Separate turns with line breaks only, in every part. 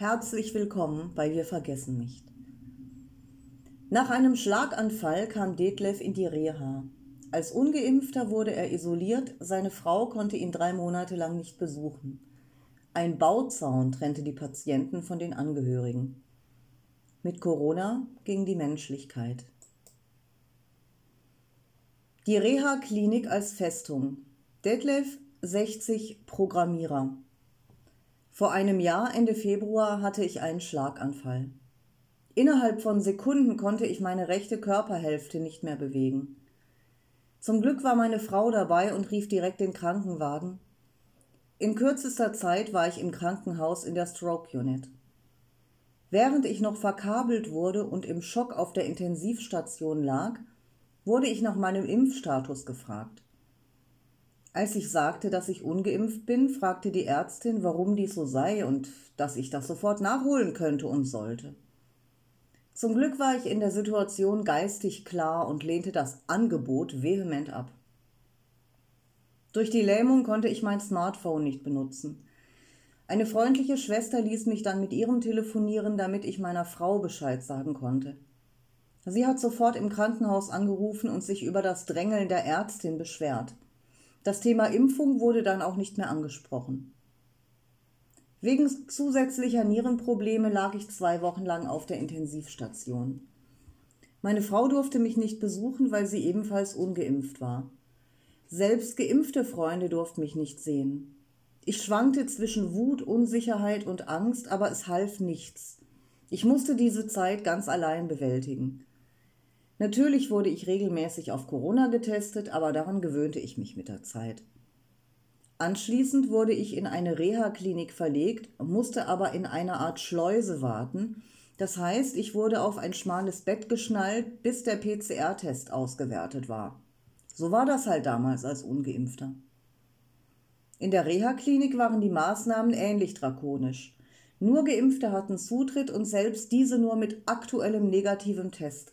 Herzlich willkommen bei Wir vergessen nicht. Nach einem Schlaganfall kam Detlef in die Reha. Als ungeimpfter wurde er isoliert, seine Frau konnte ihn drei Monate lang nicht besuchen. Ein Bauzaun trennte die Patienten von den Angehörigen. Mit Corona ging die Menschlichkeit. Die Reha-Klinik als Festung. Detlef, 60, Programmierer. Vor einem Jahr, Ende Februar, hatte ich einen Schlaganfall. Innerhalb von Sekunden konnte ich meine rechte Körperhälfte nicht mehr bewegen. Zum Glück war meine Frau dabei und rief direkt den Krankenwagen. In kürzester Zeit war ich im Krankenhaus in der Stroke Unit. Während ich noch verkabelt wurde und im Schock auf der Intensivstation lag, wurde ich nach meinem Impfstatus gefragt. Als ich sagte, dass ich ungeimpft bin, fragte die Ärztin, warum dies so sei und dass ich das sofort nachholen könnte und sollte. Zum Glück war ich in der Situation geistig klar und lehnte das Angebot vehement ab. Durch die Lähmung konnte ich mein Smartphone nicht benutzen. Eine freundliche Schwester ließ mich dann mit ihrem telefonieren, damit ich meiner Frau Bescheid sagen konnte. Sie hat sofort im Krankenhaus angerufen und sich über das Drängeln der Ärztin beschwert. Das Thema Impfung wurde dann auch nicht mehr angesprochen. Wegen zusätzlicher Nierenprobleme lag ich zwei Wochen lang auf der Intensivstation. Meine Frau durfte mich nicht besuchen, weil sie ebenfalls ungeimpft war. Selbst geimpfte Freunde durften mich nicht sehen. Ich schwankte zwischen Wut, Unsicherheit und Angst, aber es half nichts. Ich musste diese Zeit ganz allein bewältigen. Natürlich wurde ich regelmäßig auf Corona getestet, aber daran gewöhnte ich mich mit der Zeit. Anschließend wurde ich in eine Reha-Klinik verlegt, musste aber in einer Art Schleuse warten. Das heißt, ich wurde auf ein schmales Bett geschnallt, bis der PCR-Test ausgewertet war. So war das halt damals als ungeimpfter. In der Reha-Klinik waren die Maßnahmen ähnlich drakonisch. Nur Geimpfte hatten Zutritt und selbst diese nur mit aktuellem negativem Test.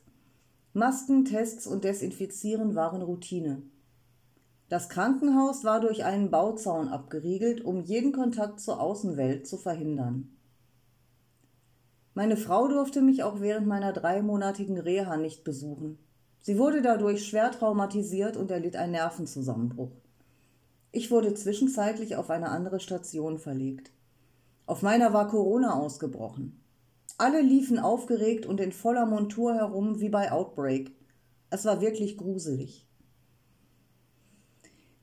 Masken, Tests und Desinfizieren waren Routine. Das Krankenhaus war durch einen Bauzaun abgeriegelt, um jeden Kontakt zur Außenwelt zu verhindern. Meine Frau durfte mich auch während meiner dreimonatigen Reha nicht besuchen. Sie wurde dadurch schwer traumatisiert und erlitt einen Nervenzusammenbruch. Ich wurde zwischenzeitlich auf eine andere Station verlegt. Auf meiner war Corona ausgebrochen. Alle liefen aufgeregt und in voller Montur herum wie bei Outbreak. Es war wirklich gruselig.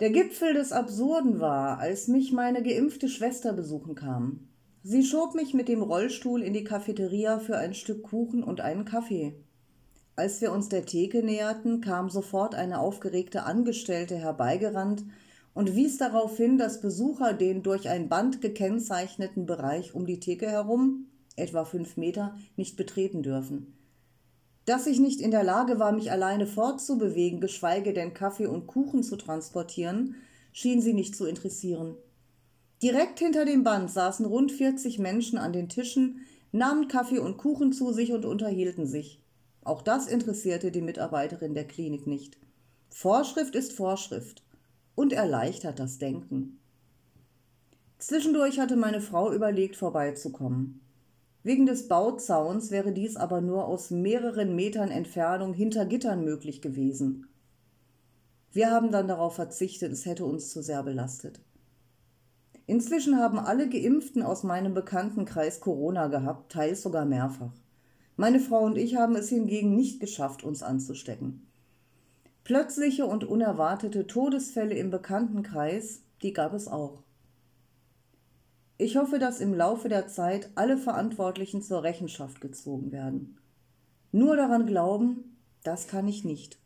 Der Gipfel des Absurden war, als mich meine geimpfte Schwester besuchen kam. Sie schob mich mit dem Rollstuhl in die Cafeteria für ein Stück Kuchen und einen Kaffee. Als wir uns der Theke näherten, kam sofort eine aufgeregte Angestellte herbeigerannt und wies darauf hin, dass Besucher den durch ein Band gekennzeichneten Bereich um die Theke herum etwa fünf Meter, nicht betreten dürfen. Dass ich nicht in der Lage war, mich alleine fortzubewegen, geschweige denn Kaffee und Kuchen zu transportieren, schien sie nicht zu interessieren. Direkt hinter dem Band saßen rund 40 Menschen an den Tischen, nahmen Kaffee und Kuchen zu sich und unterhielten sich. Auch das interessierte die Mitarbeiterin der Klinik nicht. Vorschrift ist Vorschrift und erleichtert das Denken. Zwischendurch hatte meine Frau überlegt, vorbeizukommen. Wegen des Bauzauns wäre dies aber nur aus mehreren Metern Entfernung hinter Gittern möglich gewesen. Wir haben dann darauf verzichtet, es hätte uns zu sehr belastet. Inzwischen haben alle Geimpften aus meinem Bekanntenkreis Corona gehabt, teils sogar mehrfach. Meine Frau und ich haben es hingegen nicht geschafft, uns anzustecken. Plötzliche und unerwartete Todesfälle im Bekanntenkreis, die gab es auch. Ich hoffe, dass im Laufe der Zeit alle Verantwortlichen zur Rechenschaft gezogen werden. Nur daran glauben, das kann ich nicht.